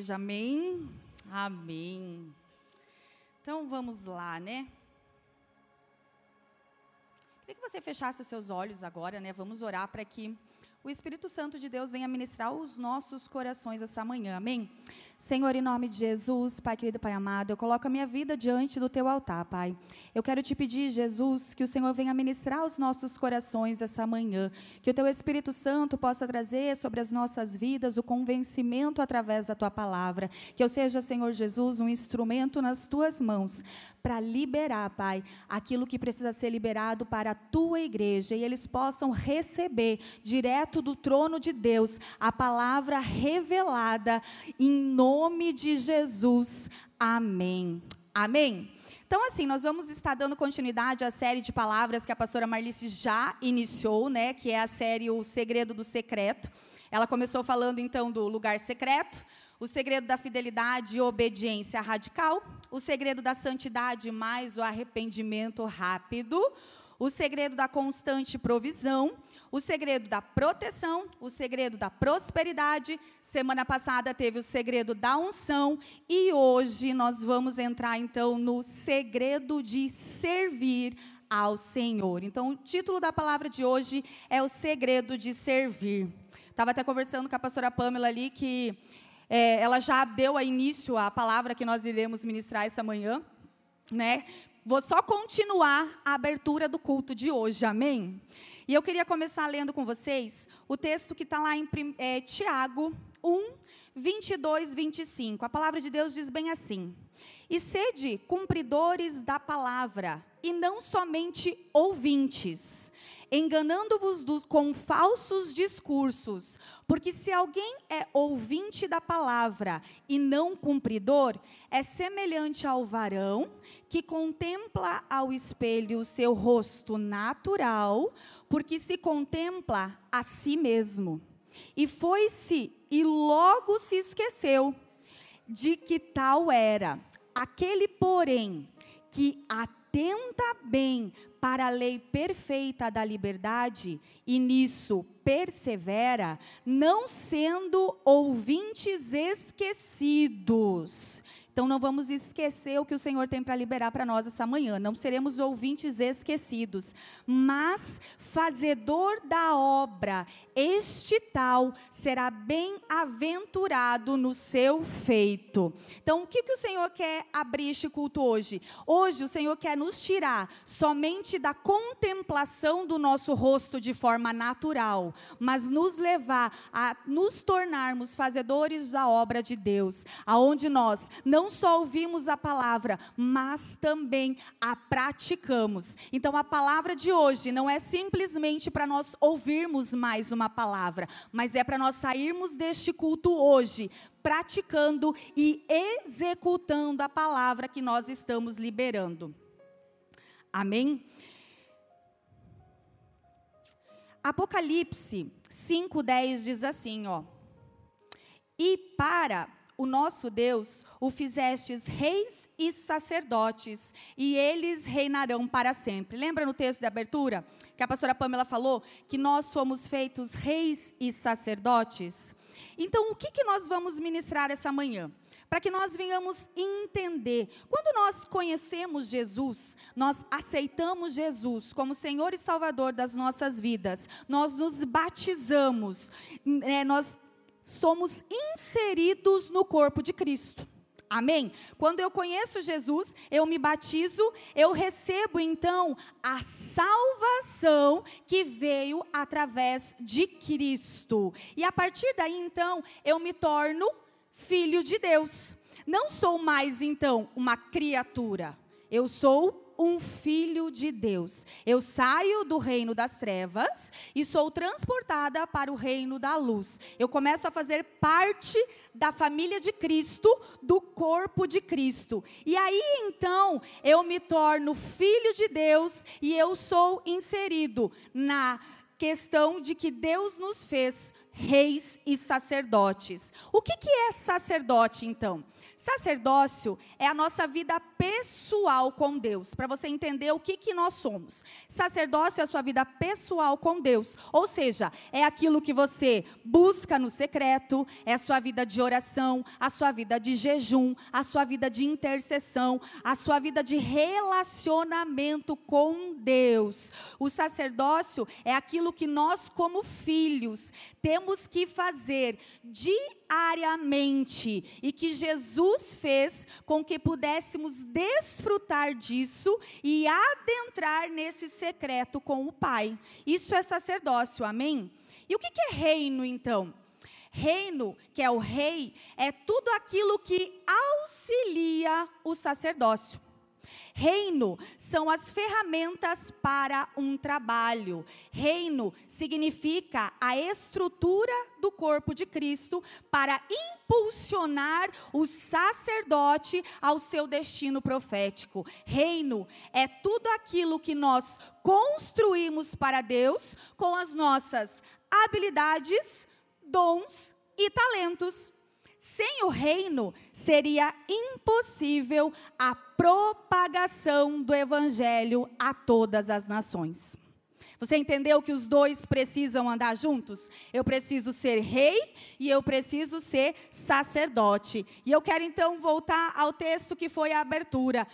igreja, amém? Amém. Então vamos lá, né? Queria que você fechasse os seus olhos agora, né? Vamos orar para que o Espírito Santo de Deus venha ministrar os nossos corações essa manhã, amém? Senhor, em nome de Jesus, Pai querido, Pai amado, eu coloco a minha vida diante do teu altar, Pai. Eu quero te pedir, Jesus, que o Senhor venha ministrar os nossos corações essa manhã, que o teu Espírito Santo possa trazer sobre as nossas vidas o convencimento através da tua palavra, que eu seja, Senhor Jesus, um instrumento nas tuas mãos para liberar, Pai, aquilo que precisa ser liberado para a tua igreja e eles possam receber direto do trono de Deus a palavra revelada em nome nome de Jesus. Amém. Amém. Então, assim, nós vamos estar dando continuidade à série de palavras que a pastora Marlice já iniciou, né? Que é a série O Segredo do Secreto. Ela começou falando, então, do lugar secreto, o segredo da fidelidade e obediência radical, o segredo da santidade mais o arrependimento rápido, o segredo da constante provisão, o segredo da proteção, o segredo da prosperidade. Semana passada teve o segredo da unção e hoje nós vamos entrar então no segredo de servir ao Senhor. Então, o título da palavra de hoje é o segredo de servir. Estava até conversando com a pastora Pamela ali que é, ela já deu a início à palavra que nós iremos ministrar essa manhã, né? Vou só continuar a abertura do culto de hoje, amém? E eu queria começar lendo com vocês o texto que está lá em é, Tiago 1, 22, 25. A palavra de Deus diz bem assim: E sede cumpridores da palavra, e não somente ouvintes, enganando-vos com falsos discursos. Porque se alguém é ouvinte da palavra e não cumpridor, é semelhante ao varão que contempla ao espelho o seu rosto natural, porque se contempla a si mesmo. E foi-se e logo se esqueceu de que tal era. Aquele, porém, que atenta bem para a lei perfeita da liberdade e nisso persevera, não sendo ouvintes esquecidos então não vamos esquecer o que o Senhor tem para liberar para nós essa manhã. Não seremos ouvintes esquecidos, mas fazedor da obra. Este tal será bem-aventurado no seu feito. Então o que, que o Senhor quer abrir este culto hoje? Hoje o Senhor quer nos tirar somente da contemplação do nosso rosto de forma natural, mas nos levar a nos tornarmos fazedores da obra de Deus, aonde nós não só ouvimos a palavra, mas também a praticamos. Então a palavra de hoje não é simplesmente para nós ouvirmos mais uma palavra, mas é para nós sairmos deste culto hoje praticando e executando a palavra que nós estamos liberando. Amém? Apocalipse 5:10 diz assim, ó: E para o nosso Deus o fizestes reis e sacerdotes, e eles reinarão para sempre. Lembra no texto de abertura que a pastora Pamela falou que nós fomos feitos reis e sacerdotes? Então, o que, que nós vamos ministrar essa manhã? Para que nós venhamos entender. Quando nós conhecemos Jesus, nós aceitamos Jesus como Senhor e Salvador das nossas vidas, nós nos batizamos, é, nós somos inseridos no corpo de Cristo. Amém? Quando eu conheço Jesus, eu me batizo, eu recebo então a salvação que veio através de Cristo. E a partir daí então, eu me torno filho de Deus. Não sou mais então uma criatura. Eu sou um filho de Deus. Eu saio do reino das trevas e sou transportada para o reino da luz. Eu começo a fazer parte da família de Cristo, do corpo de Cristo. E aí então eu me torno filho de Deus e eu sou inserido na questão de que Deus nos fez reis e sacerdotes. O que, que é sacerdote, então? Sacerdócio é a nossa vida pessoal com Deus, para você entender o que, que nós somos. Sacerdócio é a sua vida pessoal com Deus, ou seja, é aquilo que você busca no secreto, é a sua vida de oração, a sua vida de jejum, a sua vida de intercessão, a sua vida de relacionamento com Deus. O sacerdócio é aquilo que nós, como filhos, temos que fazer diariamente e que Jesus fez com que pudéssemos desfrutar disso e adentrar nesse secreto com o Pai. Isso é sacerdócio, amém? E o que é reino, então? Reino, que é o rei, é tudo aquilo que auxilia o sacerdócio. Reino são as ferramentas para um trabalho. Reino significa a estrutura do corpo de Cristo para impulsionar o sacerdote ao seu destino profético. Reino é tudo aquilo que nós construímos para Deus com as nossas habilidades, dons e talentos. Sem o reino, seria impossível a propagação do evangelho a todas as nações. Você entendeu que os dois precisam andar juntos? Eu preciso ser rei e eu preciso ser sacerdote. E eu quero então voltar ao texto que foi a abertura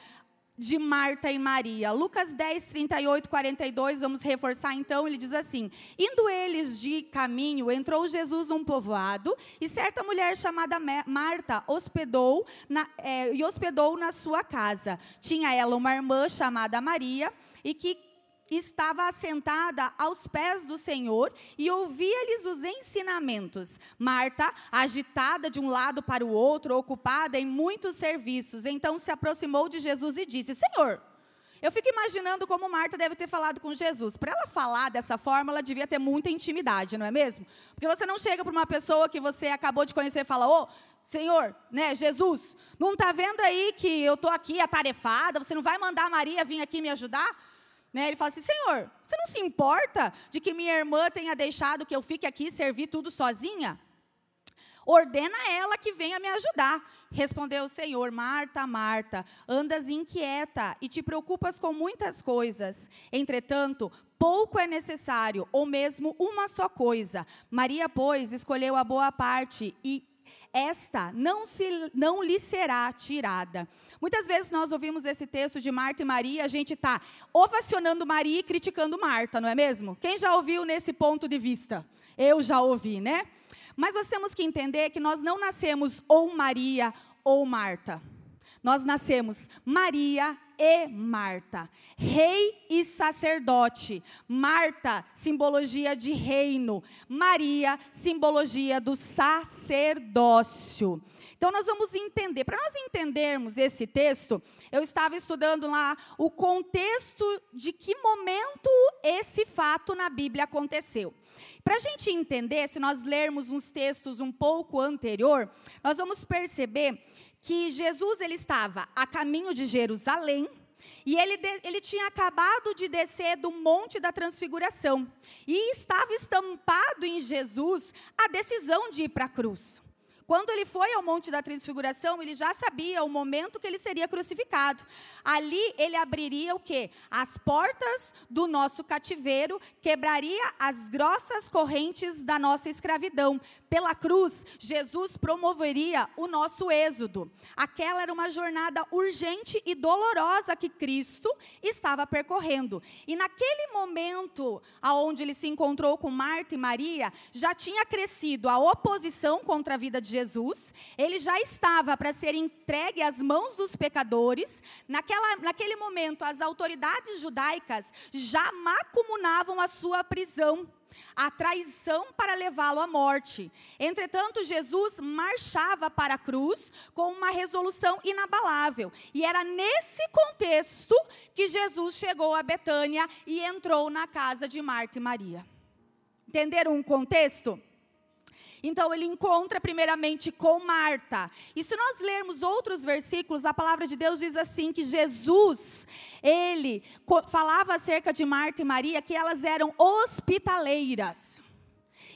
de Marta e Maria. Lucas 10, 38, 42, vamos reforçar então, ele diz assim: Indo eles de caminho, entrou Jesus num povoado, e certa mulher chamada Marta hospedou na, é, e hospedou na sua casa. Tinha ela uma irmã chamada Maria, e que estava assentada aos pés do Senhor e ouvia-lhes os ensinamentos. Marta, agitada de um lado para o outro, ocupada em muitos serviços, então se aproximou de Jesus e disse: Senhor, eu fico imaginando como Marta deve ter falado com Jesus. Para ela falar dessa forma, ela devia ter muita intimidade, não é mesmo? Porque você não chega para uma pessoa que você acabou de conhecer e fala: Ô, oh, Senhor, né, Jesus, não está vendo aí que eu estou aqui atarefada? Você não vai mandar Maria vir aqui me ajudar? Né? Ele fala assim: Senhor, você não se importa de que minha irmã tenha deixado que eu fique aqui servir tudo sozinha? Ordena ela que venha me ajudar. Respondeu o Senhor: Marta, Marta, andas inquieta e te preocupas com muitas coisas. Entretanto, pouco é necessário, ou mesmo uma só coisa. Maria, pois, escolheu a boa parte e esta não, se, não lhe será tirada. Muitas vezes nós ouvimos esse texto de Marta e Maria, a gente está ovacionando Maria e criticando Marta, não é mesmo? Quem já ouviu nesse ponto de vista? Eu já ouvi, né? Mas nós temos que entender que nós não nascemos ou Maria ou Marta. Nós nascemos Maria e Marta, rei e sacerdote. Marta, simbologia de reino. Maria, simbologia do sacerdócio. Então nós vamos entender. Para nós entendermos esse texto, eu estava estudando lá o contexto de que momento esse fato na Bíblia aconteceu. Para a gente entender, se nós lermos uns textos um pouco anterior, nós vamos perceber que Jesus ele estava a caminho de Jerusalém, e ele, ele tinha acabado de descer do Monte da Transfiguração. E estava estampado em Jesus a decisão de ir para a cruz. Quando ele foi ao Monte da Transfiguração, ele já sabia o momento que ele seria crucificado. Ali ele abriria o quê? As portas do nosso cativeiro, quebraria as grossas correntes da nossa escravidão. Pela cruz, Jesus promoveria o nosso êxodo. Aquela era uma jornada urgente e dolorosa que Cristo estava percorrendo. E naquele momento aonde ele se encontrou com Marta e Maria, já tinha crescido a oposição contra a vida de Jesus, ele já estava para ser entregue às mãos dos pecadores. Naquela, naquele momento, as autoridades judaicas já macumunavam a sua prisão a traição para levá-lo à morte. Entretanto, Jesus marchava para a cruz com uma resolução inabalável. E era nesse contexto que Jesus chegou a Betânia e entrou na casa de Marta e Maria. Entenderam o contexto? Então ele encontra primeiramente com Marta. E se nós lermos outros versículos, a palavra de Deus diz assim que Jesus, ele falava acerca de Marta e Maria que elas eram hospitaleiras.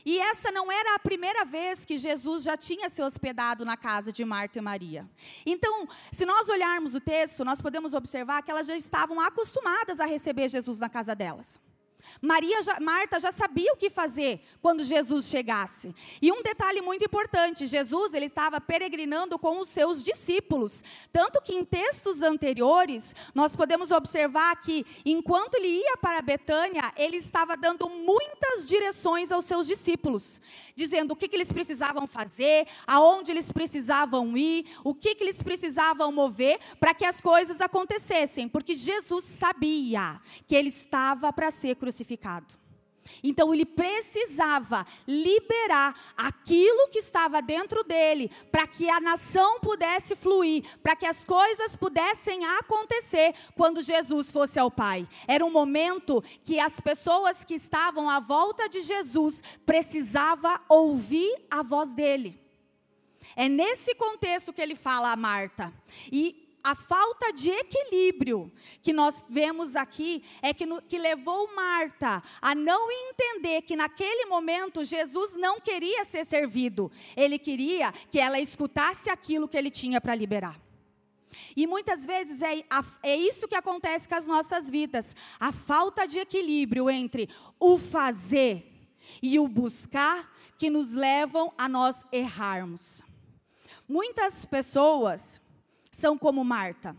E essa não era a primeira vez que Jesus já tinha se hospedado na casa de Marta e Maria. Então, se nós olharmos o texto, nós podemos observar que elas já estavam acostumadas a receber Jesus na casa delas. Maria já, Marta já sabia o que fazer quando Jesus chegasse. E um detalhe muito importante, Jesus ele estava peregrinando com os seus discípulos, tanto que em textos anteriores nós podemos observar que enquanto ele ia para Betânia, ele estava dando muitas direções aos seus discípulos, dizendo o que, que eles precisavam fazer, aonde eles precisavam ir, o que, que eles precisavam mover para que as coisas acontecessem, porque Jesus sabia que ele estava para ser crucificado crucificado. Então ele precisava liberar aquilo que estava dentro dele, para que a nação pudesse fluir, para que as coisas pudessem acontecer quando Jesus fosse ao Pai. Era um momento que as pessoas que estavam à volta de Jesus precisavam ouvir a voz dele. É nesse contexto que ele fala a Marta. E a falta de equilíbrio que nós vemos aqui é que, no, que levou Marta a não entender que naquele momento Jesus não queria ser servido, ele queria que ela escutasse aquilo que ele tinha para liberar. E muitas vezes é, é isso que acontece com as nossas vidas, a falta de equilíbrio entre o fazer e o buscar que nos levam a nós errarmos. Muitas pessoas são como Marta.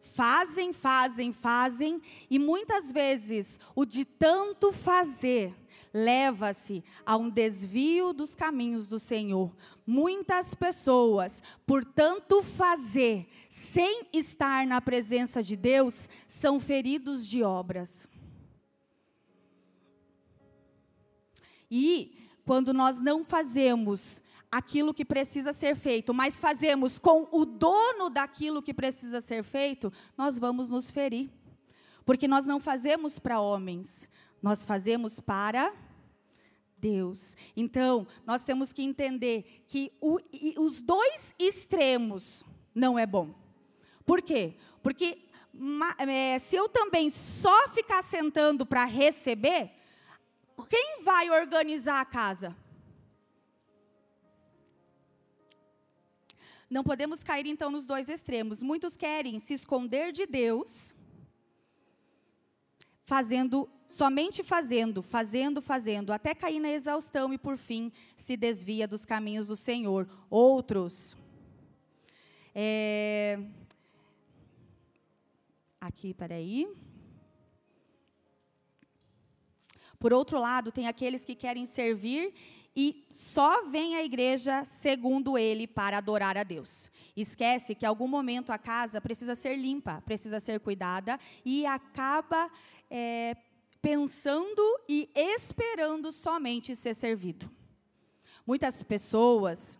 Fazem, fazem, fazem, e muitas vezes o de tanto fazer leva-se a um desvio dos caminhos do Senhor. Muitas pessoas, por tanto fazer, sem estar na presença de Deus, são feridos de obras. E quando nós não fazemos aquilo que precisa ser feito, mas fazemos com o dono daquilo que precisa ser feito, nós vamos nos ferir. Porque nós não fazemos para homens, nós fazemos para Deus. Então, nós temos que entender que o, os dois extremos não é bom. Por quê? Porque é, se eu também só ficar sentando para receber, quem vai organizar a casa? Não podemos cair então nos dois extremos. Muitos querem se esconder de Deus, fazendo, somente fazendo, fazendo, fazendo, até cair na exaustão e por fim se desvia dos caminhos do Senhor. Outros. É, aqui, peraí. Por outro lado, tem aqueles que querem servir e só vem à igreja, segundo ele, para adorar a Deus. Esquece que em algum momento a casa precisa ser limpa, precisa ser cuidada e acaba é, pensando e esperando somente ser servido. Muitas pessoas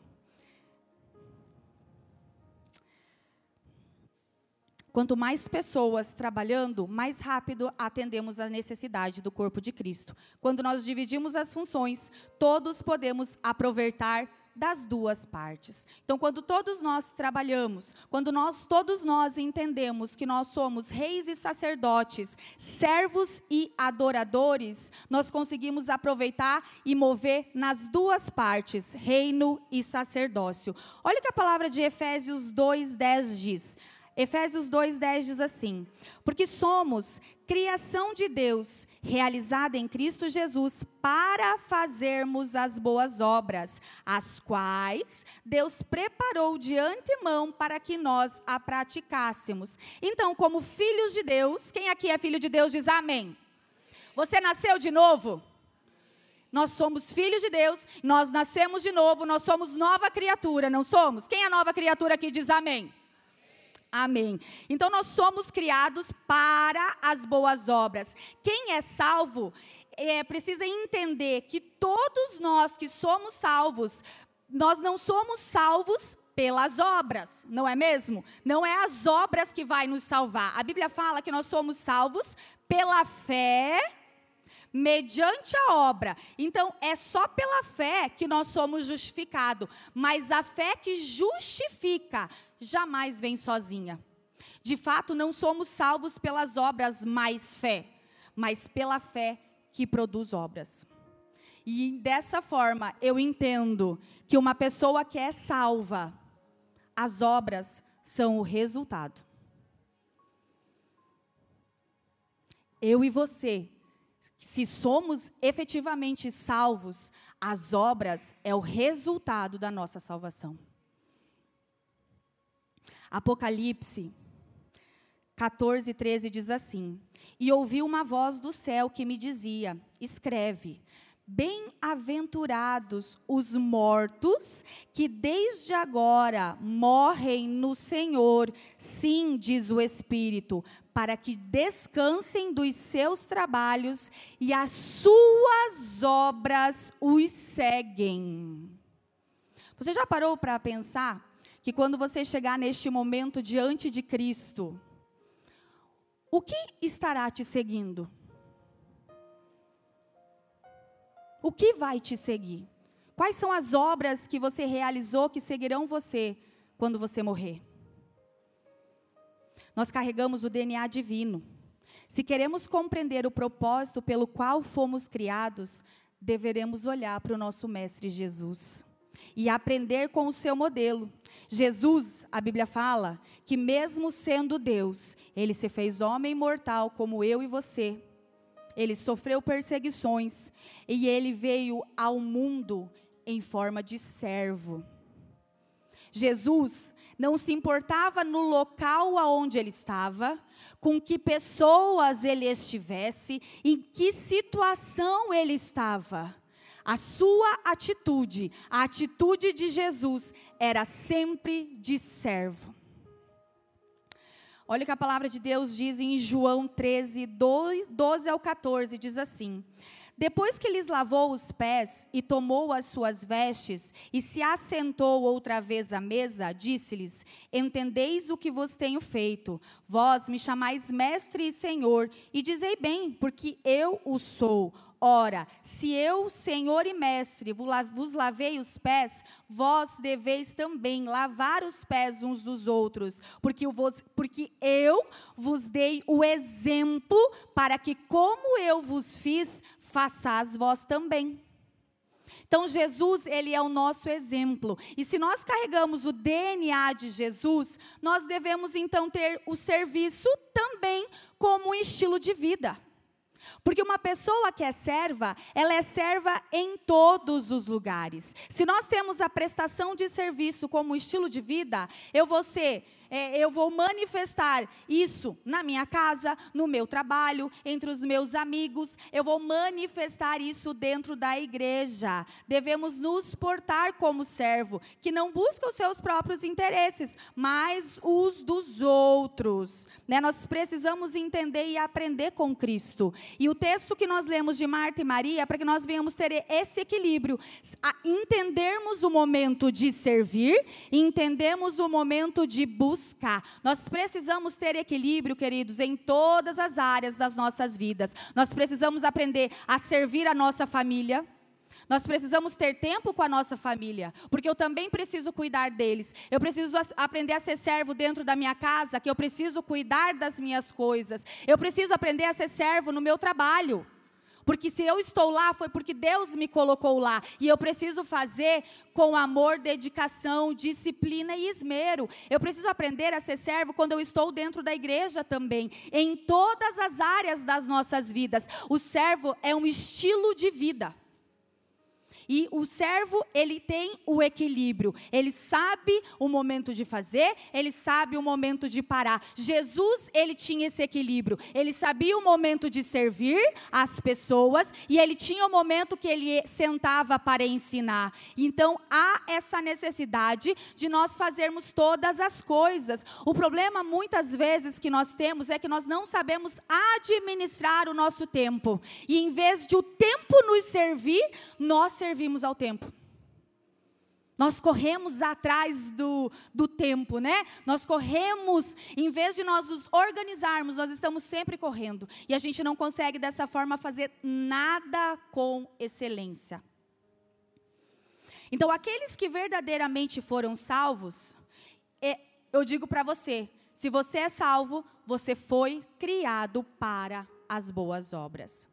Quanto mais pessoas trabalhando, mais rápido atendemos a necessidade do corpo de Cristo. Quando nós dividimos as funções, todos podemos aproveitar das duas partes. Então, quando todos nós trabalhamos, quando nós todos nós entendemos que nós somos reis e sacerdotes, servos e adoradores, nós conseguimos aproveitar e mover nas duas partes, reino e sacerdócio. Olha o que a palavra de Efésios 2:10 diz: Efésios 2:10 diz assim: Porque somos criação de Deus, realizada em Cristo Jesus, para fazermos as boas obras, as quais Deus preparou de antemão para que nós a praticássemos. Então, como filhos de Deus, quem aqui é filho de Deus diz amém. Você nasceu de novo? Nós somos filhos de Deus, nós nascemos de novo, nós somos nova criatura, não somos? Quem é nova criatura aqui diz amém? Amém. Então nós somos criados para as boas obras. Quem é salvo é, precisa entender que todos nós que somos salvos, nós não somos salvos pelas obras, não é mesmo? Não é as obras que vai nos salvar. A Bíblia fala que nós somos salvos pela fé mediante a obra. Então, é só pela fé que nós somos justificados, mas a fé que justifica jamais vem sozinha. De fato, não somos salvos pelas obras mais fé, mas pela fé que produz obras. E dessa forma, eu entendo que uma pessoa que é salva, as obras são o resultado. Eu e você, se somos efetivamente salvos, as obras é o resultado da nossa salvação. Apocalipse 14, 13 diz assim: E ouvi uma voz do céu que me dizia: Escreve, Bem-aventurados os mortos que desde agora morrem no Senhor, sim, diz o Espírito, para que descansem dos seus trabalhos e as suas obras os seguem. Você já parou para pensar que quando você chegar neste momento diante de Cristo, o que estará te seguindo? O que vai te seguir? Quais são as obras que você realizou que seguirão você quando você morrer? Nós carregamos o DNA divino. Se queremos compreender o propósito pelo qual fomos criados, deveremos olhar para o nosso Mestre Jesus e aprender com o seu modelo. Jesus, a Bíblia fala, que mesmo sendo Deus, ele se fez homem mortal como eu e você ele sofreu perseguições e ele veio ao mundo em forma de servo. Jesus não se importava no local aonde ele estava, com que pessoas ele estivesse, em que situação ele estava. A sua atitude, a atitude de Jesus, era sempre de servo. Olha o que a palavra de Deus diz em João 13, 12 ao 14, diz assim: Depois que lhes lavou os pés e tomou as suas vestes e se assentou outra vez à mesa, disse-lhes: Entendeis o que vos tenho feito? Vós me chamais mestre e senhor, e dizei bem, porque eu o sou. Ora, se eu, Senhor e Mestre, vos lavei os pés, vós deveis também lavar os pés uns dos outros, porque, vos, porque eu vos dei o exemplo para que, como eu vos fiz, façais vós também. Então Jesus, ele é o nosso exemplo. E se nós carregamos o DNA de Jesus, nós devemos então ter o serviço também como um estilo de vida. Porque uma pessoa que é serva, ela é serva em todos os lugares. Se nós temos a prestação de serviço como estilo de vida, eu vou ser é, eu vou manifestar isso na minha casa, no meu trabalho, entre os meus amigos, eu vou manifestar isso dentro da igreja. Devemos nos portar como servo, que não busca os seus próprios interesses, mas os dos outros. Né? Nós precisamos entender e aprender com Cristo. E o texto que nós lemos de Marta e Maria, é para que nós venhamos ter esse equilíbrio, entendermos o momento de servir, entendemos o momento de buscar buscar. Nós precisamos ter equilíbrio, queridos, em todas as áreas das nossas vidas. Nós precisamos aprender a servir a nossa família. Nós precisamos ter tempo com a nossa família, porque eu também preciso cuidar deles. Eu preciso aprender a ser servo dentro da minha casa, que eu preciso cuidar das minhas coisas. Eu preciso aprender a ser servo no meu trabalho. Porque se eu estou lá, foi porque Deus me colocou lá. E eu preciso fazer com amor, dedicação, disciplina e esmero. Eu preciso aprender a ser servo quando eu estou dentro da igreja também. Em todas as áreas das nossas vidas. O servo é um estilo de vida. E o servo, ele tem o equilíbrio. Ele sabe o momento de fazer, ele sabe o momento de parar. Jesus, ele tinha esse equilíbrio. Ele sabia o momento de servir as pessoas e ele tinha o momento que ele sentava para ensinar. Então, há essa necessidade de nós fazermos todas as coisas. O problema muitas vezes que nós temos é que nós não sabemos administrar o nosso tempo. E em vez de o tempo nos servir, nós servimos servimos ao tempo. Nós corremos atrás do, do tempo, né? Nós corremos, em vez de nós nos organizarmos, nós estamos sempre correndo. E a gente não consegue dessa forma fazer nada com excelência. Então, aqueles que verdadeiramente foram salvos, é, eu digo para você: se você é salvo, você foi criado para as boas obras.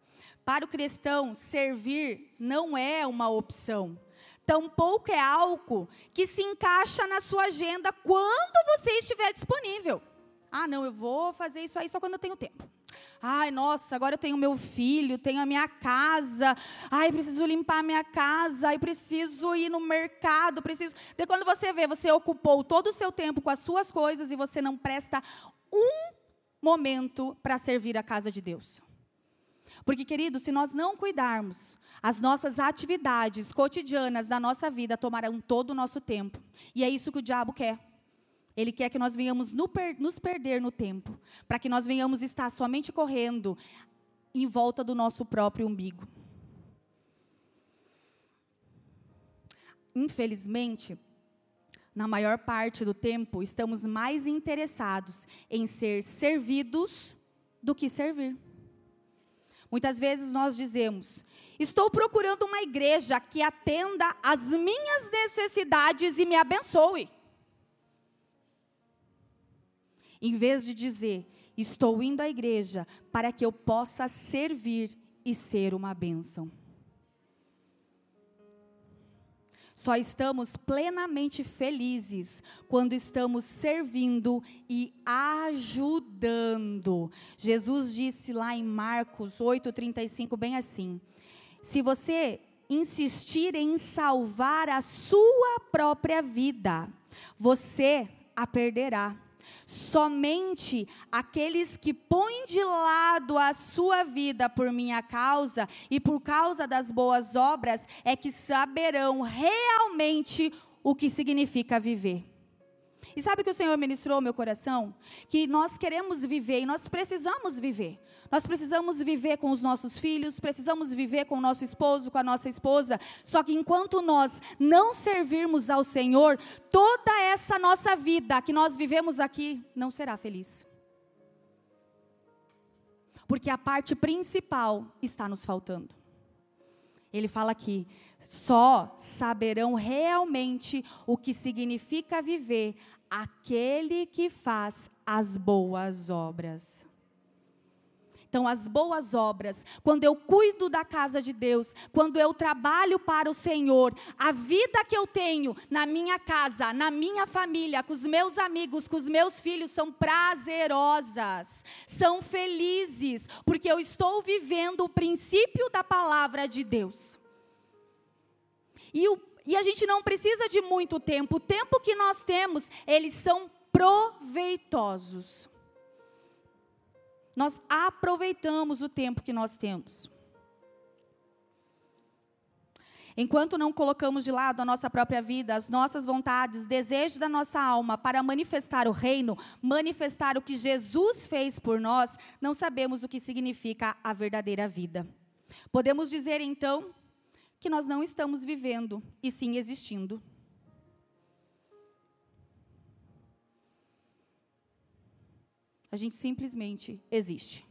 Para o cristão, servir não é uma opção. Tampouco é algo que se encaixa na sua agenda quando você estiver disponível. Ah, não, eu vou fazer isso aí só quando eu tenho tempo. Ai, nossa, agora eu tenho meu filho, tenho a minha casa. Ai, preciso limpar a minha casa. Ai, preciso ir no mercado. Preciso. De quando você vê, você ocupou todo o seu tempo com as suas coisas e você não presta um momento para servir a casa de Deus. Porque, querido, se nós não cuidarmos, as nossas atividades cotidianas da nossa vida tomarão todo o nosso tempo. E é isso que o diabo quer. Ele quer que nós venhamos nos perder no tempo, para que nós venhamos estar somente correndo em volta do nosso próprio umbigo. Infelizmente, na maior parte do tempo, estamos mais interessados em ser servidos do que servir. Muitas vezes nós dizemos: estou procurando uma igreja que atenda às minhas necessidades e me abençoe. Em vez de dizer, estou indo à igreja para que eu possa servir e ser uma bênção. Só estamos plenamente felizes quando estamos servindo e ajudando. Jesus disse lá em Marcos 8:35 bem assim: Se você insistir em salvar a sua própria vida, você a perderá. Somente aqueles que põem de lado a sua vida por minha causa e por causa das boas obras é que saberão realmente o que significa viver. E sabe o que o Senhor ministrou ao meu coração? Que nós queremos viver e nós precisamos viver. Nós precisamos viver com os nossos filhos, precisamos viver com o nosso esposo, com a nossa esposa. Só que enquanto nós não servirmos ao Senhor, toda essa nossa vida que nós vivemos aqui não será feliz. Porque a parte principal está nos faltando. Ele fala aqui: só saberão realmente o que significa viver aquele que faz as boas obras. Então, as boas obras, quando eu cuido da casa de Deus, quando eu trabalho para o Senhor, a vida que eu tenho na minha casa, na minha família, com os meus amigos, com os meus filhos, são prazerosas, são felizes, porque eu estou vivendo o princípio da palavra de Deus. E, o, e a gente não precisa de muito tempo. O tempo que nós temos, eles são proveitosos. Nós aproveitamos o tempo que nós temos. Enquanto não colocamos de lado a nossa própria vida, as nossas vontades, desejos da nossa alma para manifestar o reino, manifestar o que Jesus fez por nós, não sabemos o que significa a verdadeira vida. Podemos dizer então que nós não estamos vivendo, e sim existindo. A gente simplesmente existe.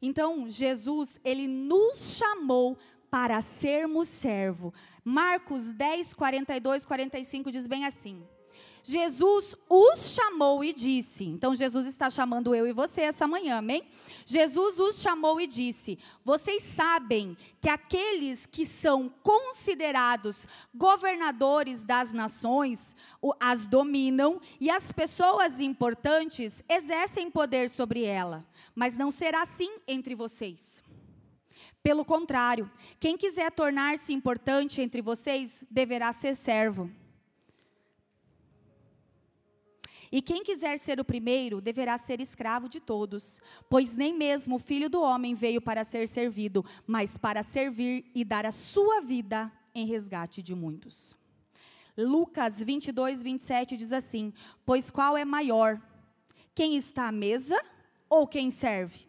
Então, Jesus, ele nos chamou para sermos servo. Marcos 10, 42, 45 diz bem assim: Jesus os chamou e disse. Então Jesus está chamando eu e você essa manhã, amém? Jesus os chamou e disse: Vocês sabem que aqueles que são considerados governadores das nações as dominam e as pessoas importantes exercem poder sobre ela. Mas não será assim entre vocês. Pelo contrário, quem quiser tornar-se importante entre vocês deverá ser servo. E quem quiser ser o primeiro deverá ser escravo de todos, pois nem mesmo o filho do homem veio para ser servido, mas para servir e dar a sua vida em resgate de muitos. Lucas 22, 27 diz assim: Pois qual é maior, quem está à mesa ou quem serve?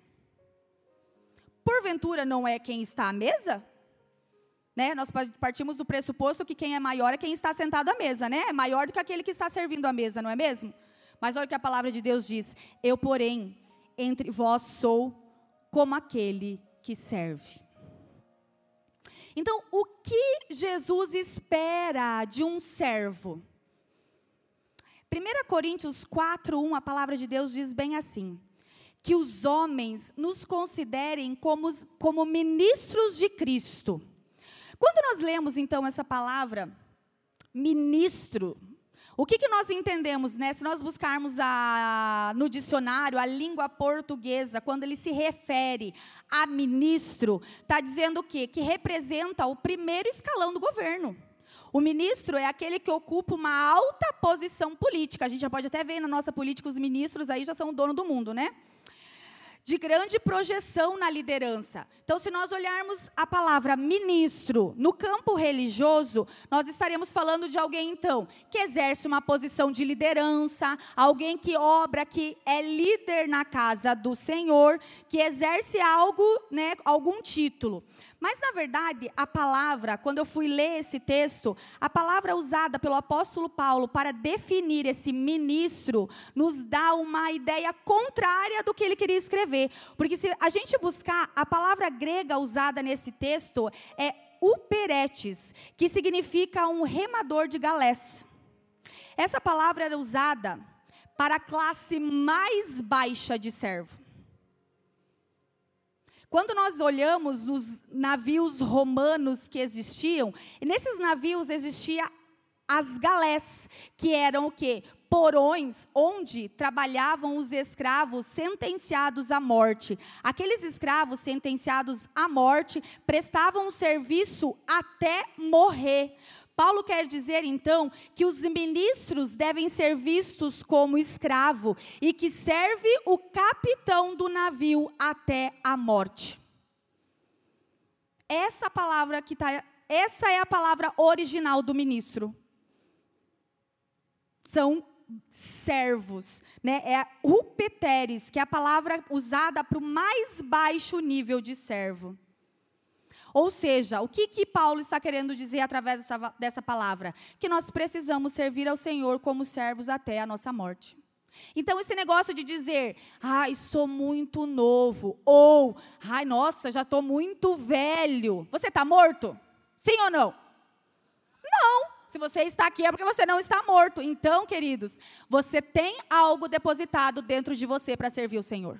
Porventura não é quem está à mesa? Né? Nós partimos do pressuposto que quem é maior é quem está sentado à mesa, né? É maior do que aquele que está servindo à mesa, não é mesmo? Mas olha o que a palavra de Deus diz: Eu, porém, entre vós sou como aquele que serve. Então, o que Jesus espera de um servo? 1 Coríntios 4, 1, a palavra de Deus diz bem assim: que os homens nos considerem como, como ministros de Cristo. Quando nós lemos então essa palavra, ministro, o que, que nós entendemos, né? Se nós buscarmos a, no dicionário a língua portuguesa, quando ele se refere a ministro, está dizendo o quê? Que representa o primeiro escalão do governo. O ministro é aquele que ocupa uma alta posição política. A gente já pode até ver na nossa política, os ministros aí já são o dono do mundo, né? De grande projeção na liderança. Então, se nós olharmos a palavra ministro no campo religioso, nós estaremos falando de alguém, então, que exerce uma posição de liderança, alguém que obra, que é líder na casa do Senhor, que exerce algo, né, algum título. Mas, na verdade, a palavra, quando eu fui ler esse texto, a palavra usada pelo apóstolo Paulo para definir esse ministro, nos dá uma ideia contrária do que ele queria escrever. Porque se a gente buscar, a palavra grega usada nesse texto é uperetes, que significa um remador de galés. Essa palavra era usada para a classe mais baixa de servo. Quando nós olhamos os navios romanos que existiam, nesses navios existia as galés, que eram o quê? Porões onde trabalhavam os escravos sentenciados à morte. Aqueles escravos sentenciados à morte prestavam serviço até morrer. Paulo quer dizer então que os ministros devem ser vistos como escravo e que serve o capitão do navio até a morte. Essa palavra que está, essa é a palavra original do ministro. São servos, né? É rupeteres, que é a palavra usada para o mais baixo nível de servo. Ou seja, o que, que Paulo está querendo dizer através dessa, dessa palavra? Que nós precisamos servir ao Senhor como servos até a nossa morte. Então, esse negócio de dizer, ai, sou muito novo, ou, ai, nossa, já estou muito velho. Você está morto? Sim ou não? Não. Se você está aqui é porque você não está morto. Então, queridos, você tem algo depositado dentro de você para servir o Senhor.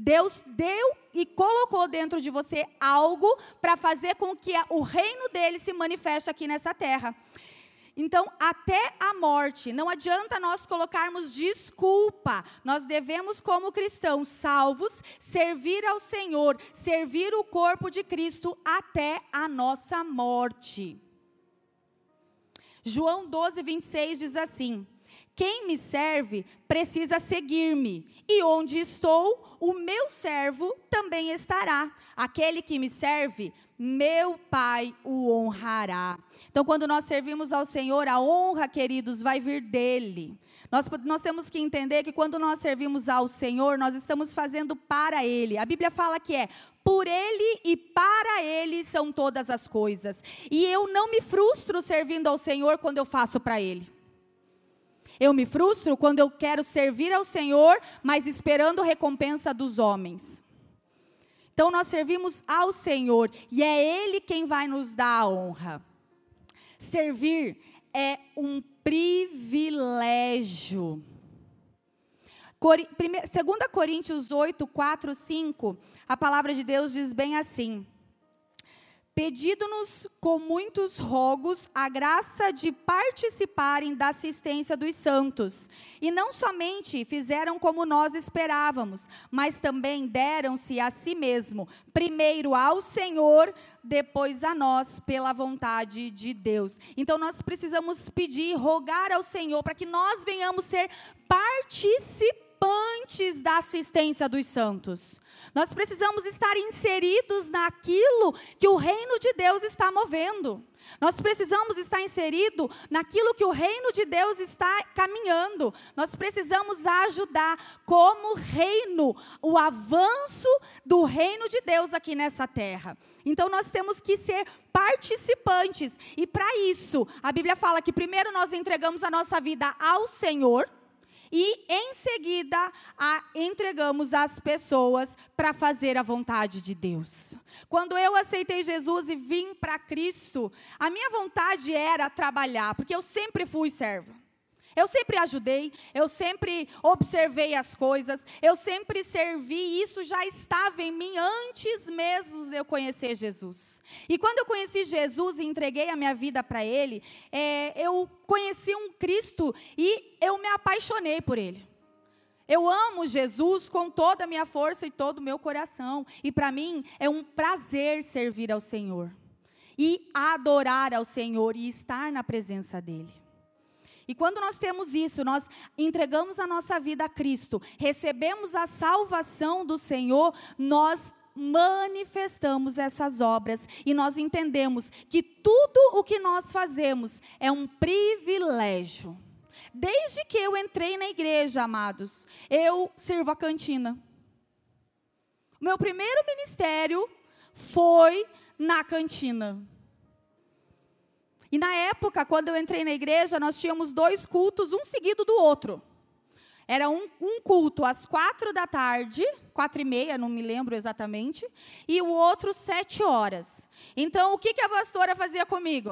Deus deu e colocou dentro de você algo para fazer com que o reino dele se manifeste aqui nessa terra. Então, até a morte, não adianta nós colocarmos desculpa. Nós devemos, como cristãos salvos, servir ao Senhor, servir o corpo de Cristo até a nossa morte. João 12, 26 diz assim: quem me serve precisa seguir-me, e onde estou, o meu servo também estará. Aquele que me serve, meu Pai o honrará. Então, quando nós servimos ao Senhor, a honra, queridos, vai vir dele. Nós, nós temos que entender que quando nós servimos ao Senhor, nós estamos fazendo para Ele. A Bíblia fala que é por Ele e para Ele são todas as coisas. E eu não me frustro servindo ao Senhor quando eu faço para Ele. Eu me frustro quando eu quero servir ao Senhor, mas esperando recompensa dos homens. Então nós servimos ao Senhor e é Ele quem vai nos dar a honra. Servir é um privilégio. 2 Coríntios 8, 4, 5, a palavra de Deus diz bem assim: pedido-nos com muitos rogos a graça de participarem da assistência dos santos. E não somente fizeram como nós esperávamos, mas também deram-se a si mesmo, primeiro ao Senhor, depois a nós, pela vontade de Deus. Então nós precisamos pedir, rogar ao Senhor para que nós venhamos ser participantes participantes da assistência dos santos. Nós precisamos estar inseridos naquilo que o reino de Deus está movendo. Nós precisamos estar inserido naquilo que o reino de Deus está caminhando. Nós precisamos ajudar como reino o avanço do reino de Deus aqui nessa terra. Então nós temos que ser participantes. E para isso, a Bíblia fala que primeiro nós entregamos a nossa vida ao Senhor e em seguida a, entregamos as pessoas para fazer a vontade de Deus. Quando eu aceitei Jesus e vim para Cristo, a minha vontade era trabalhar, porque eu sempre fui servo. Eu sempre ajudei, eu sempre observei as coisas, eu sempre servi, isso já estava em mim antes mesmo de eu conhecer Jesus. E quando eu conheci Jesus e entreguei a minha vida para Ele, é, eu conheci um Cristo e eu me apaixonei por Ele. Eu amo Jesus com toda a minha força e todo o meu coração. E para mim é um prazer servir ao Senhor. E adorar ao Senhor e estar na presença dEle. E quando nós temos isso, nós entregamos a nossa vida a Cristo, recebemos a salvação do Senhor, nós manifestamos essas obras e nós entendemos que tudo o que nós fazemos é um privilégio. Desde que eu entrei na igreja, amados, eu sirvo a cantina. Meu primeiro ministério foi na cantina. E na época, quando eu entrei na igreja, nós tínhamos dois cultos, um seguido do outro. Era um, um culto às quatro da tarde, quatro e meia, não me lembro exatamente, e o outro sete horas. Então, o que, que a pastora fazia comigo?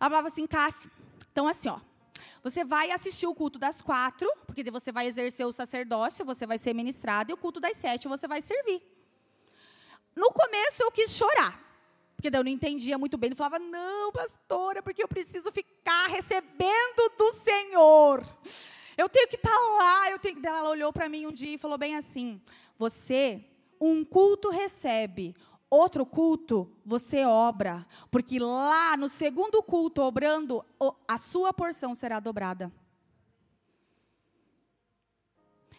Ela falava assim, Cássia, então assim, ó, você vai assistir o culto das quatro, porque você vai exercer o sacerdócio, você vai ser ministrado, e o culto das sete você vai servir. No começo eu quis chorar, porque daí eu não entendia muito bem. Ele falava, não, pastora, porque eu preciso ficar recebendo do Senhor. Eu tenho que estar tá lá. Eu tenho que... Ela olhou para mim um dia e falou bem assim: Você, um culto recebe, outro culto você obra. Porque lá no segundo culto, obrando, a sua porção será dobrada.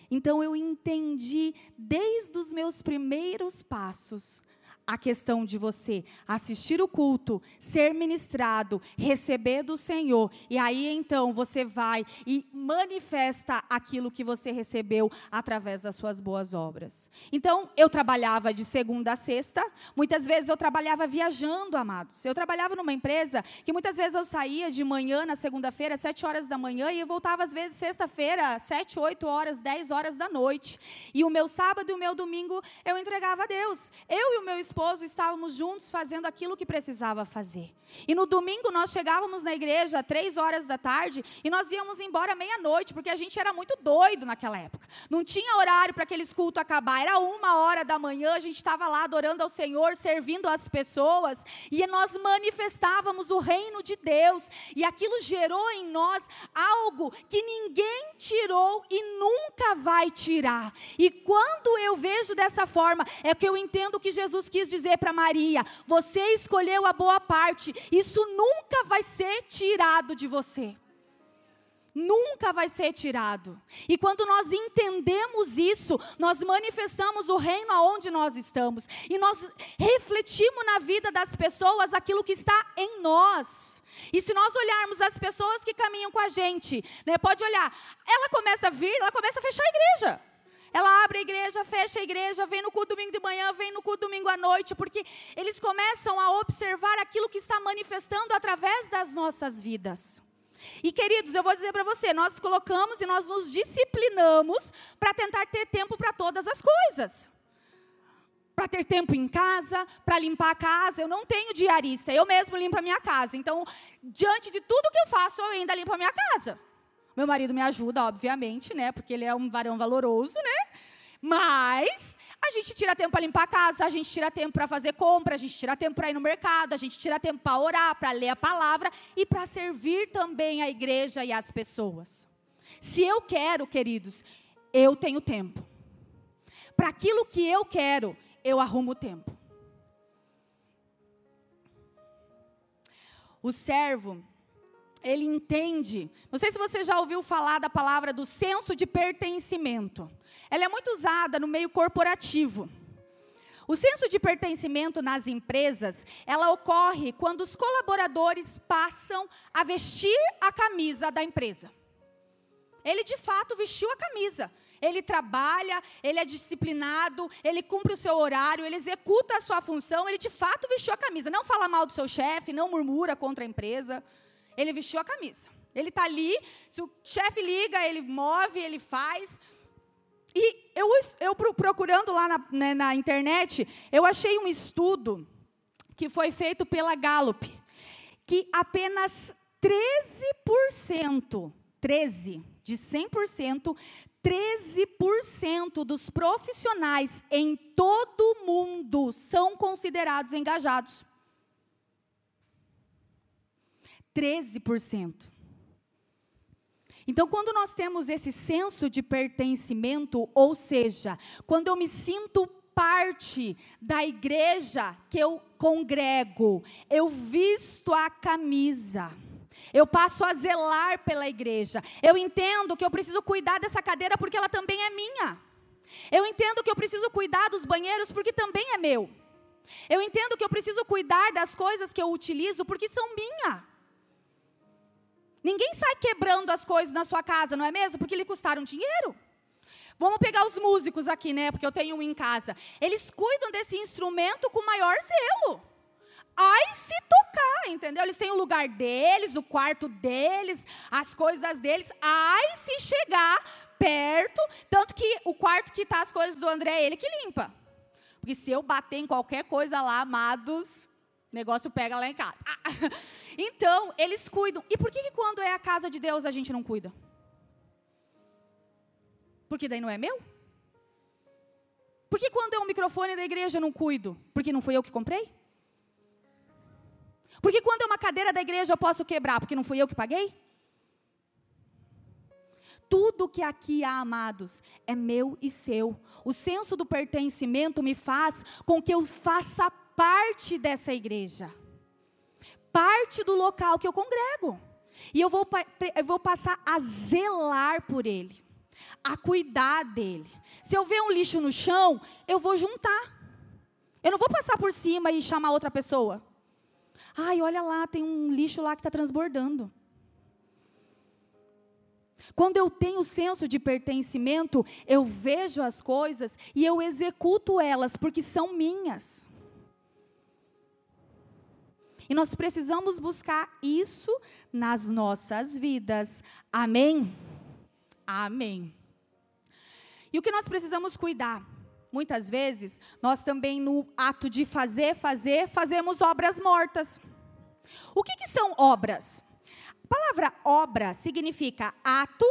Então eu entendi desde os meus primeiros passos a questão de você assistir o culto, ser ministrado, receber do Senhor, e aí então você vai e manifesta aquilo que você recebeu através das suas boas obras. Então, eu trabalhava de segunda a sexta, muitas vezes eu trabalhava viajando, amados. Eu trabalhava numa empresa que muitas vezes eu saía de manhã na segunda-feira, sete horas da manhã, e eu voltava às vezes sexta-feira, sete, oito horas, dez horas da noite. E o meu sábado e o meu domingo eu entregava a Deus. Eu e o meu esposo esposo estávamos juntos fazendo aquilo que precisava fazer. E no domingo nós chegávamos na igreja três horas da tarde e nós íamos embora meia-noite, porque a gente era muito doido naquela época. Não tinha horário para aqueles cultos acabar, era uma hora da manhã, a gente estava lá adorando ao Senhor, servindo as pessoas, e nós manifestávamos o reino de Deus, e aquilo gerou em nós algo que ninguém tirou e nunca vai tirar. E quando eu vejo dessa forma, é que eu entendo que Jesus quis dizer para Maria: você escolheu a boa parte, isso nunca vai ser tirado de você. Nunca vai ser tirado. E quando nós entendemos isso, nós manifestamos o reino aonde nós estamos. E nós refletimos na vida das pessoas aquilo que está em nós. E se nós olharmos as pessoas que caminham com a gente, né, pode olhar, ela começa a vir, ela começa a fechar a igreja. Ela abre a igreja, fecha a igreja, vem no culto domingo de manhã, vem no culto domingo à noite, porque eles começam a observar aquilo que está manifestando através das nossas vidas. E queridos, eu vou dizer para você, nós colocamos e nós nos disciplinamos para tentar ter tempo para todas as coisas. Para ter tempo em casa, para limpar a casa. Eu não tenho diarista, eu mesmo limpo a minha casa. Então, diante de tudo que eu faço, eu ainda limpo a minha casa. Meu marido me ajuda, obviamente, né? Porque ele é um varão valoroso, né? Mas a gente tira tempo para limpar a casa, a gente tira tempo para fazer compra, a gente tira tempo para ir no mercado, a gente tira tempo para orar, para ler a palavra e para servir também a igreja e as pessoas. Se eu quero, queridos, eu tenho tempo. Para aquilo que eu quero, eu arrumo tempo. O servo ele entende. Não sei se você já ouviu falar da palavra do senso de pertencimento. Ela é muito usada no meio corporativo. O senso de pertencimento nas empresas, ela ocorre quando os colaboradores passam a vestir a camisa da empresa. Ele de fato vestiu a camisa. Ele trabalha, ele é disciplinado, ele cumpre o seu horário, ele executa a sua função, ele de fato vestiu a camisa. Não fala mal do seu chefe, não murmura contra a empresa. Ele vestiu a camisa. Ele está ali, se o chefe liga, ele move, ele faz. E eu, eu procurando lá na, né, na internet, eu achei um estudo que foi feito pela Gallup, que apenas 13% 13, de 100%, 13% dos profissionais em todo o mundo são considerados engajados. 13%. Então, quando nós temos esse senso de pertencimento, ou seja, quando eu me sinto parte da igreja que eu congrego, eu visto a camisa. Eu passo a zelar pela igreja. Eu entendo que eu preciso cuidar dessa cadeira porque ela também é minha. Eu entendo que eu preciso cuidar dos banheiros porque também é meu. Eu entendo que eu preciso cuidar das coisas que eu utilizo porque são minha. Ninguém sai quebrando as coisas na sua casa, não é mesmo? Porque lhe custaram dinheiro. Vamos pegar os músicos aqui, né? Porque eu tenho um em casa. Eles cuidam desse instrumento com maior zelo. Ai se tocar, entendeu? Eles têm o lugar deles, o quarto deles, as coisas deles. Ai se chegar perto, tanto que o quarto que está as coisas do André é ele que limpa. Porque se eu bater em qualquer coisa lá, amados, negócio pega lá em casa. Então, eles cuidam. E por que, que quando é a casa de Deus a gente não cuida? Porque daí não é meu? Por que quando é um microfone da igreja eu não cuido? Porque não fui eu que comprei? Porque quando é uma cadeira da igreja eu posso quebrar? Porque não fui eu que paguei? Tudo que aqui há, amados, é meu e seu. O senso do pertencimento me faz com que eu faça parte dessa igreja, parte do local que eu congrego. E eu vou, eu vou passar a zelar por ele, a cuidar dele. Se eu ver um lixo no chão, eu vou juntar. Eu não vou passar por cima e chamar outra pessoa. Ai, olha lá, tem um lixo lá que está transbordando. Quando eu tenho senso de pertencimento, eu vejo as coisas e eu executo elas porque são minhas. E nós precisamos buscar isso nas nossas vidas. Amém? Amém. E o que nós precisamos cuidar? Muitas vezes, nós também, no ato de fazer, fazer, fazemos obras mortas. O que, que são obras? A palavra obra significa ato,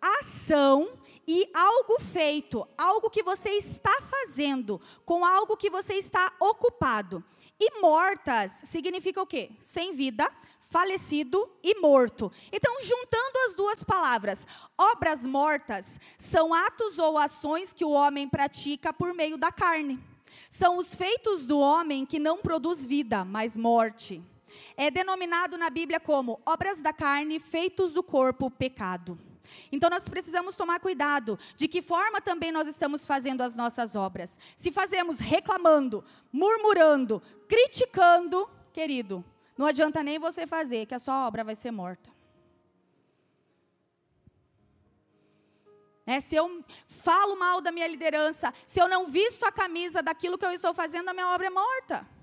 ação e algo feito, algo que você está fazendo, com algo que você está ocupado. E mortas significa o quê? Sem vida, falecido e morto. Então, juntando as duas palavras, obras mortas são atos ou ações que o homem pratica por meio da carne. São os feitos do homem que não produz vida, mas morte. É denominado na Bíblia como obras da carne, feitos do corpo, pecado. Então nós precisamos tomar cuidado de que forma também nós estamos fazendo as nossas obras. Se fazemos reclamando, murmurando, criticando, querido, não adianta nem você fazer, que a sua obra vai ser morta. É, se eu falo mal da minha liderança, se eu não visto a camisa daquilo que eu estou fazendo, a minha obra é morta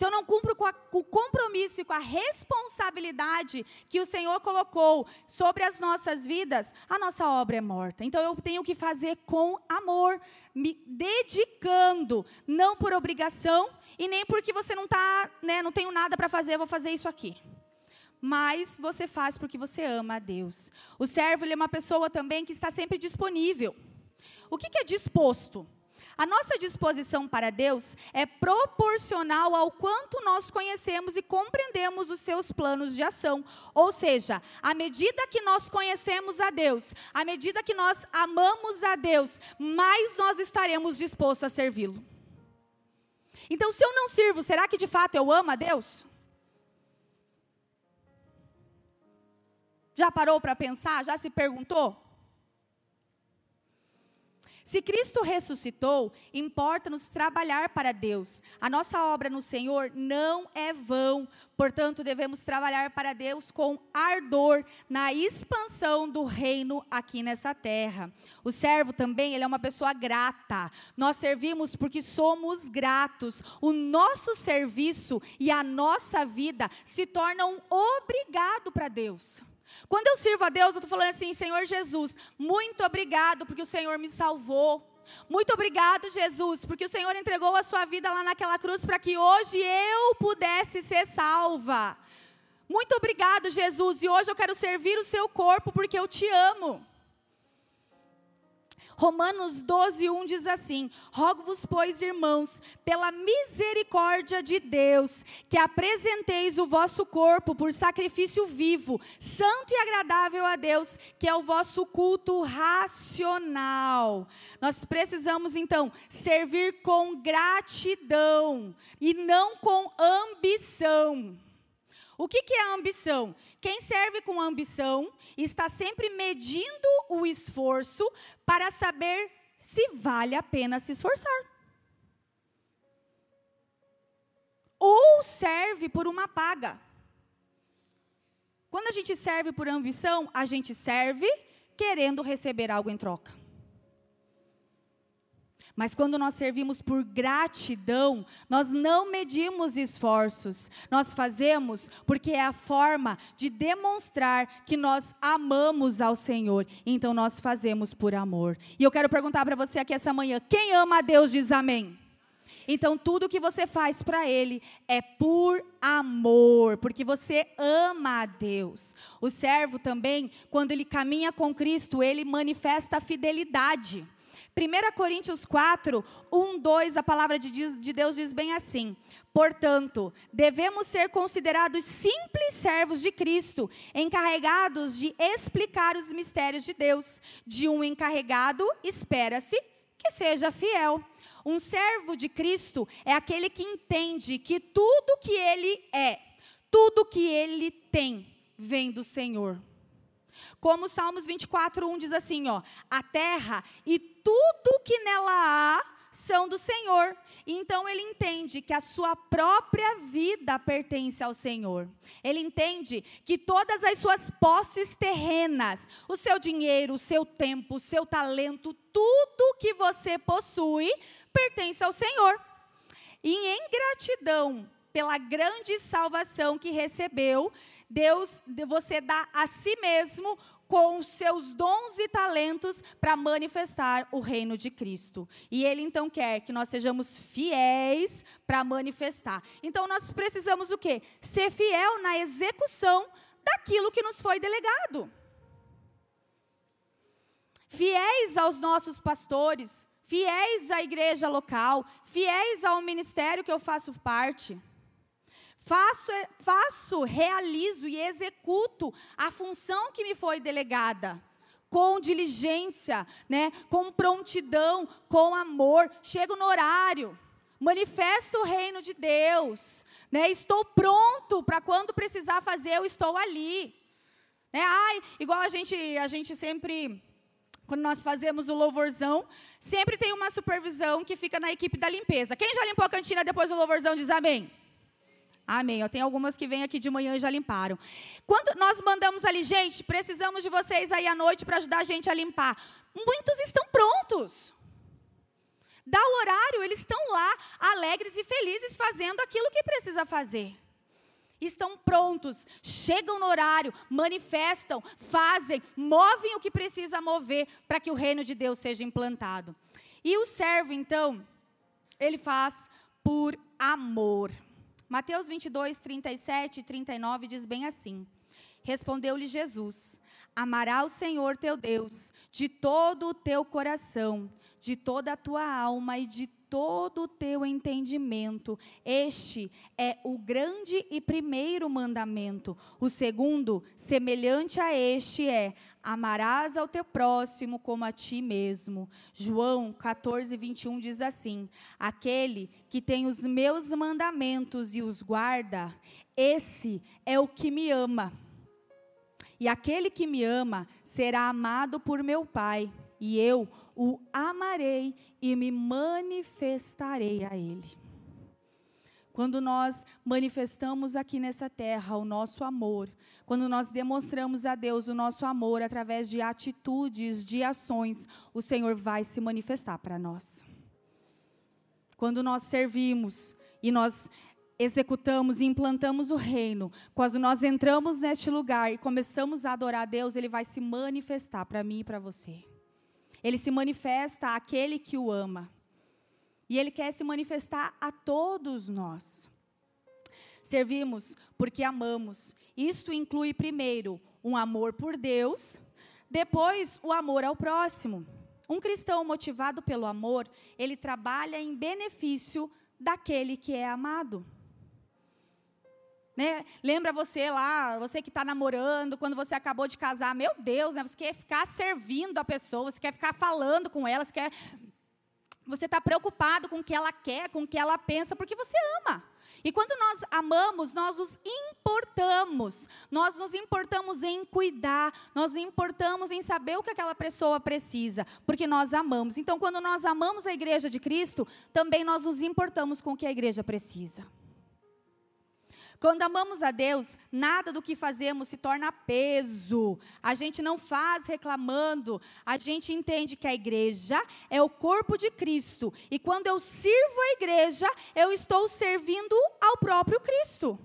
se eu não cumpro com, a, com, o compromisso e com a responsabilidade que o Senhor colocou sobre as nossas vidas, a nossa obra é morta. Então eu tenho que fazer com amor, me dedicando, não por obrigação e nem porque você não tá, né, não tenho nada para fazer, vou fazer isso aqui. Mas você faz porque você ama a Deus. O servo é uma pessoa também que está sempre disponível. O que, que é disposto? A nossa disposição para Deus é proporcional ao quanto nós conhecemos e compreendemos os seus planos de ação. Ou seja, à medida que nós conhecemos a Deus, à medida que nós amamos a Deus, mais nós estaremos dispostos a servi-lo. Então, se eu não sirvo, será que de fato eu amo a Deus? Já parou para pensar? Já se perguntou? Se Cristo ressuscitou, importa-nos trabalhar para Deus. A nossa obra no Senhor não é vão, portanto, devemos trabalhar para Deus com ardor na expansão do reino aqui nessa terra. O servo também, ele é uma pessoa grata. Nós servimos porque somos gratos. O nosso serviço e a nossa vida se tornam obrigado para Deus. Quando eu sirvo a Deus, eu estou falando assim, Senhor Jesus, muito obrigado porque o Senhor me salvou. Muito obrigado, Jesus, porque o Senhor entregou a sua vida lá naquela cruz para que hoje eu pudesse ser salva. Muito obrigado, Jesus, e hoje eu quero servir o seu corpo porque eu te amo. Romanos 12, 1 diz assim: Rogo-vos, pois, irmãos, pela misericórdia de Deus, que apresenteis o vosso corpo por sacrifício vivo, santo e agradável a Deus, que é o vosso culto racional. Nós precisamos, então, servir com gratidão e não com ambição. O que, que é a ambição? Quem serve com ambição está sempre medindo o esforço para saber se vale a pena se esforçar. Ou serve por uma paga. Quando a gente serve por ambição, a gente serve querendo receber algo em troca. Mas quando nós servimos por gratidão, nós não medimos esforços, nós fazemos porque é a forma de demonstrar que nós amamos ao Senhor. Então nós fazemos por amor. E eu quero perguntar para você aqui essa manhã: quem ama a Deus diz amém? Então, tudo que você faz para Ele é por amor, porque você ama a Deus. O servo também, quando ele caminha com Cristo, ele manifesta a fidelidade. 1 Coríntios 4, 1, 2, a palavra de Deus diz bem assim: Portanto, devemos ser considerados simples servos de Cristo, encarregados de explicar os mistérios de Deus. De um encarregado, espera-se que seja fiel. Um servo de Cristo é aquele que entende que tudo que ele é, tudo que ele tem, vem do Senhor. Como Salmos 24, 1 diz assim: ó, a terra e tudo que nela há são do Senhor. Então ele entende que a sua própria vida pertence ao Senhor. Ele entende que todas as suas posses terrenas, o seu dinheiro, o seu tempo, o seu talento, tudo que você possui pertence ao Senhor. E em gratidão pela grande salvação que recebeu, Deus, você dá a si mesmo com os seus dons e talentos para manifestar o reino de Cristo. E Ele então quer que nós sejamos fiéis para manifestar. Então nós precisamos o quê? Ser fiel na execução daquilo que nos foi delegado. Fiéis aos nossos pastores, fiéis à igreja local, fiéis ao ministério que eu faço parte. Faço, faço, realizo e executo a função que me foi delegada com diligência, né, com prontidão, com amor, chego no horário, manifesto o reino de Deus, né, estou pronto para quando precisar fazer, eu estou ali. Né, ai, igual a gente, a gente sempre, quando nós fazemos o louvorzão, sempre tem uma supervisão que fica na equipe da limpeza. Quem já limpou a cantina depois do louvorzão diz amém? Amém. Tem algumas que vêm aqui de manhã e já limparam. Quando nós mandamos ali, gente, precisamos de vocês aí à noite para ajudar a gente a limpar. Muitos estão prontos. Dá o horário, eles estão lá, alegres e felizes, fazendo aquilo que precisa fazer. Estão prontos, chegam no horário, manifestam, fazem, movem o que precisa mover para que o reino de Deus seja implantado. E o servo, então, ele faz por amor. Mateus 22, 37 e 39 diz bem assim: Respondeu-lhe Jesus: Amará o Senhor teu Deus de todo o teu coração, de toda a tua alma e de todo o teu entendimento. Este é o grande e primeiro mandamento. O segundo, semelhante a este, é: Amarás ao teu próximo como a ti mesmo. João 14, 21 diz assim: Aquele que tem os meus mandamentos e os guarda, esse é o que me ama. E aquele que me ama será amado por meu Pai, e eu o amarei e me manifestarei a ele. Quando nós manifestamos aqui nessa terra o nosso amor, quando nós demonstramos a Deus o nosso amor através de atitudes, de ações, o Senhor vai se manifestar para nós. Quando nós servimos e nós executamos e implantamos o reino, quando nós entramos neste lugar e começamos a adorar a Deus, ele vai se manifestar para mim e para você. Ele se manifesta àquele que o ama. E Ele quer se manifestar a todos nós. Servimos porque amamos. Isto inclui, primeiro, um amor por Deus, depois, o amor ao próximo. Um cristão motivado pelo amor, ele trabalha em benefício daquele que é amado. Né? Lembra você lá, você que está namorando, quando você acabou de casar, meu Deus, né? você quer ficar servindo a pessoa, você quer ficar falando com ela, você quer você está preocupado com o que ela quer, com o que ela pensa, porque você ama. E quando nós amamos, nós nos importamos. Nós nos importamos em cuidar, nós nos importamos em saber o que aquela pessoa precisa, porque nós amamos. Então, quando nós amamos a igreja de Cristo, também nós nos importamos com o que a igreja precisa. Quando amamos a Deus, nada do que fazemos se torna peso. A gente não faz reclamando. A gente entende que a igreja é o corpo de Cristo. E quando eu sirvo a igreja, eu estou servindo ao próprio Cristo.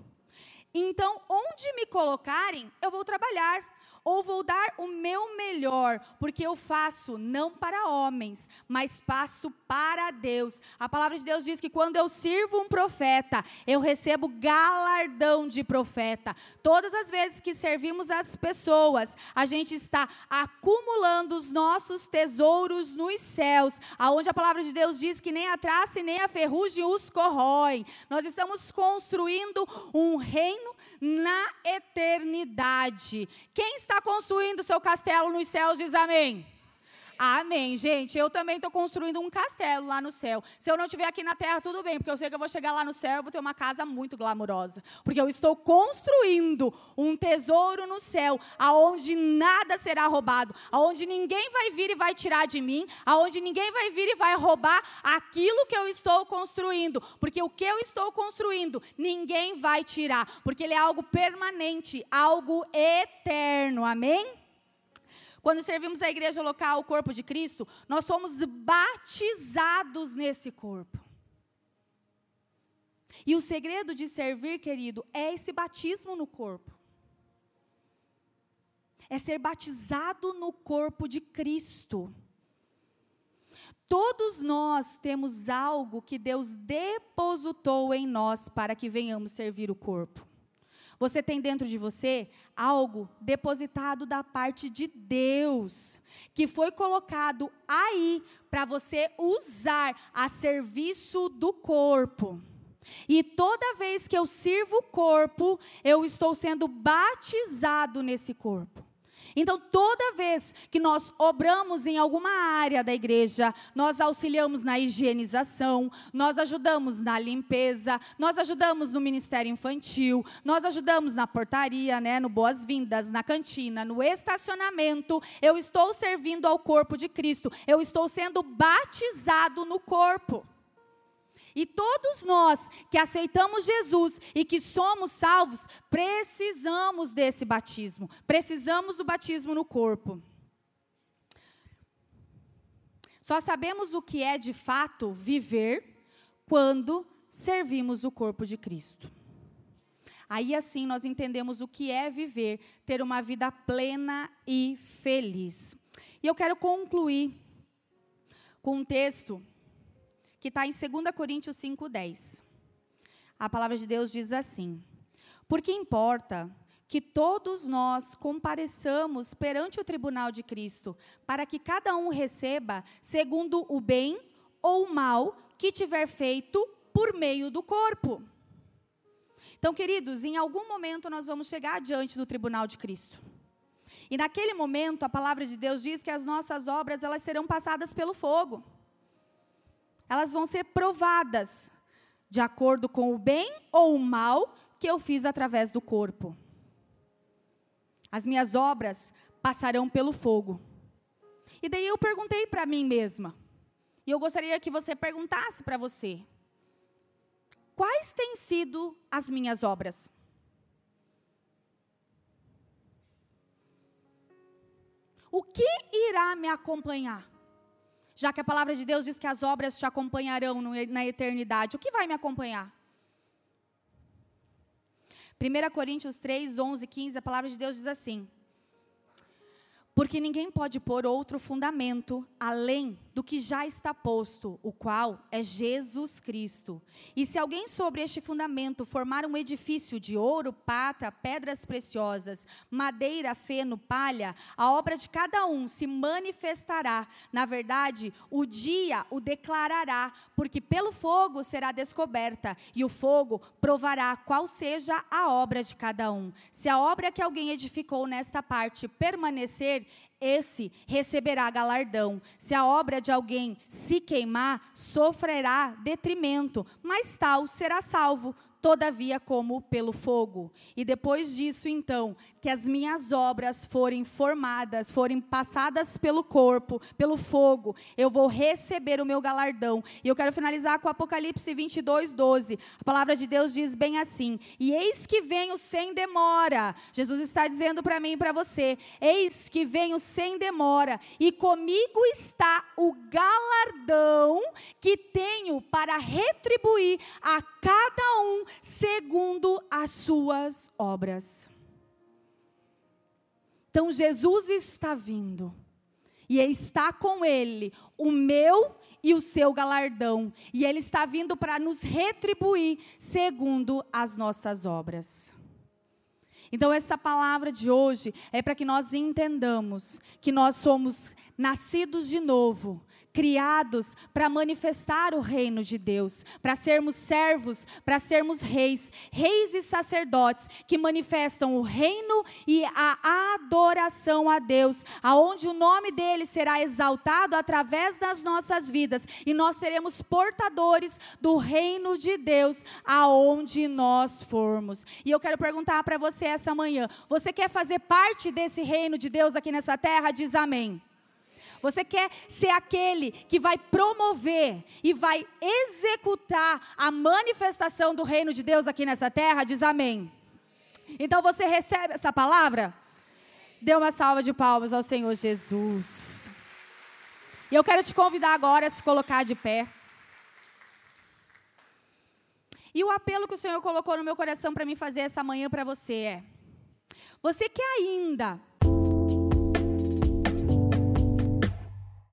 Então, onde me colocarem, eu vou trabalhar ou vou dar o meu melhor, porque eu faço não para homens, mas faço para Deus. A palavra de Deus diz que quando eu sirvo um profeta, eu recebo galardão de profeta. Todas as vezes que servimos as pessoas, a gente está acumulando os nossos tesouros nos céus, aonde a palavra de Deus diz que nem a traça e nem a ferrugem os corroem. Nós estamos construindo um reino na eternidade. Quem está construindo seu castelo nos céus diz amém. Amém, gente. Eu também estou construindo um castelo lá no céu. Se eu não estiver aqui na terra, tudo bem, porque eu sei que eu vou chegar lá no céu e vou ter uma casa muito glamurosa. Porque eu estou construindo um tesouro no céu, aonde nada será roubado, aonde ninguém vai vir e vai tirar de mim, aonde ninguém vai vir e vai roubar aquilo que eu estou construindo. Porque o que eu estou construindo, ninguém vai tirar. Porque ele é algo permanente, algo eterno. Amém? Quando servimos a igreja local, o corpo de Cristo, nós somos batizados nesse corpo. E o segredo de servir, querido, é esse batismo no corpo. É ser batizado no corpo de Cristo. Todos nós temos algo que Deus depositou em nós para que venhamos servir o corpo. Você tem dentro de você algo depositado da parte de Deus, que foi colocado aí para você usar a serviço do corpo. E toda vez que eu sirvo o corpo, eu estou sendo batizado nesse corpo. Então, toda vez que nós obramos em alguma área da igreja, nós auxiliamos na higienização, nós ajudamos na limpeza, nós ajudamos no ministério infantil, nós ajudamos na portaria, né, no boas-vindas, na cantina, no estacionamento, eu estou servindo ao corpo de Cristo, eu estou sendo batizado no corpo. E todos nós que aceitamos Jesus e que somos salvos, precisamos desse batismo. Precisamos do batismo no corpo. Só sabemos o que é de fato viver quando servimos o corpo de Cristo. Aí assim nós entendemos o que é viver, ter uma vida plena e feliz. E eu quero concluir com um texto que está em 2 Coríntios 5,10. A palavra de Deus diz assim: Porque importa que todos nós compareçamos perante o tribunal de Cristo, para que cada um receba segundo o bem ou o mal que tiver feito por meio do corpo. Então, queridos, em algum momento nós vamos chegar diante do tribunal de Cristo. E naquele momento, a palavra de Deus diz que as nossas obras elas serão passadas pelo fogo elas vão ser provadas de acordo com o bem ou o mal que eu fiz através do corpo. As minhas obras passarão pelo fogo. E daí eu perguntei para mim mesma, e eu gostaria que você perguntasse para você: quais têm sido as minhas obras? O que irá me acompanhar? Já que a palavra de Deus diz que as obras te acompanharão na eternidade, o que vai me acompanhar? 1 Coríntios 3, 11, 15, a palavra de Deus diz assim: Porque ninguém pode pôr outro fundamento além do que já está posto, o qual é Jesus Cristo. E se alguém sobre este fundamento formar um edifício de ouro, prata, pedras preciosas, madeira, feno, palha, a obra de cada um se manifestará. Na verdade, o dia o declarará, porque pelo fogo será descoberta, e o fogo provará qual seja a obra de cada um. Se a obra que alguém edificou nesta parte permanecer, esse receberá galardão. Se a obra de alguém se queimar, sofrerá detrimento, mas tal será salvo, todavia como pelo fogo. E depois disso, então, que as minhas obras forem formadas, forem passadas pelo corpo, pelo fogo, eu vou receber o meu galardão. E eu quero finalizar com Apocalipse 22, 12. A palavra de Deus diz bem assim: E eis que venho sem demora. Jesus está dizendo para mim e para você: Eis que venho sem demora, e comigo está o galardão que tenho para retribuir a cada um segundo as suas obras. Então Jesus está vindo, e está com ele o meu e o seu galardão, e ele está vindo para nos retribuir segundo as nossas obras. Então, essa palavra de hoje é para que nós entendamos que nós somos nascidos de novo, criados para manifestar o reino de Deus, para sermos servos, para sermos reis, reis e sacerdotes que manifestam o reino e a adoração a Deus, aonde o nome dele será exaltado através das nossas vidas e nós seremos portadores do reino de Deus aonde nós formos. E eu quero perguntar para você essa manhã, você quer fazer parte desse reino de Deus aqui nessa terra? Diz amém. Você quer ser aquele que vai promover e vai executar a manifestação do reino de Deus aqui nessa terra? Diz amém. Então você recebe essa palavra? Dê uma salva de palmas ao Senhor Jesus. E eu quero te convidar agora a se colocar de pé. E o apelo que o Senhor colocou no meu coração para mim fazer essa manhã para você é: você que ainda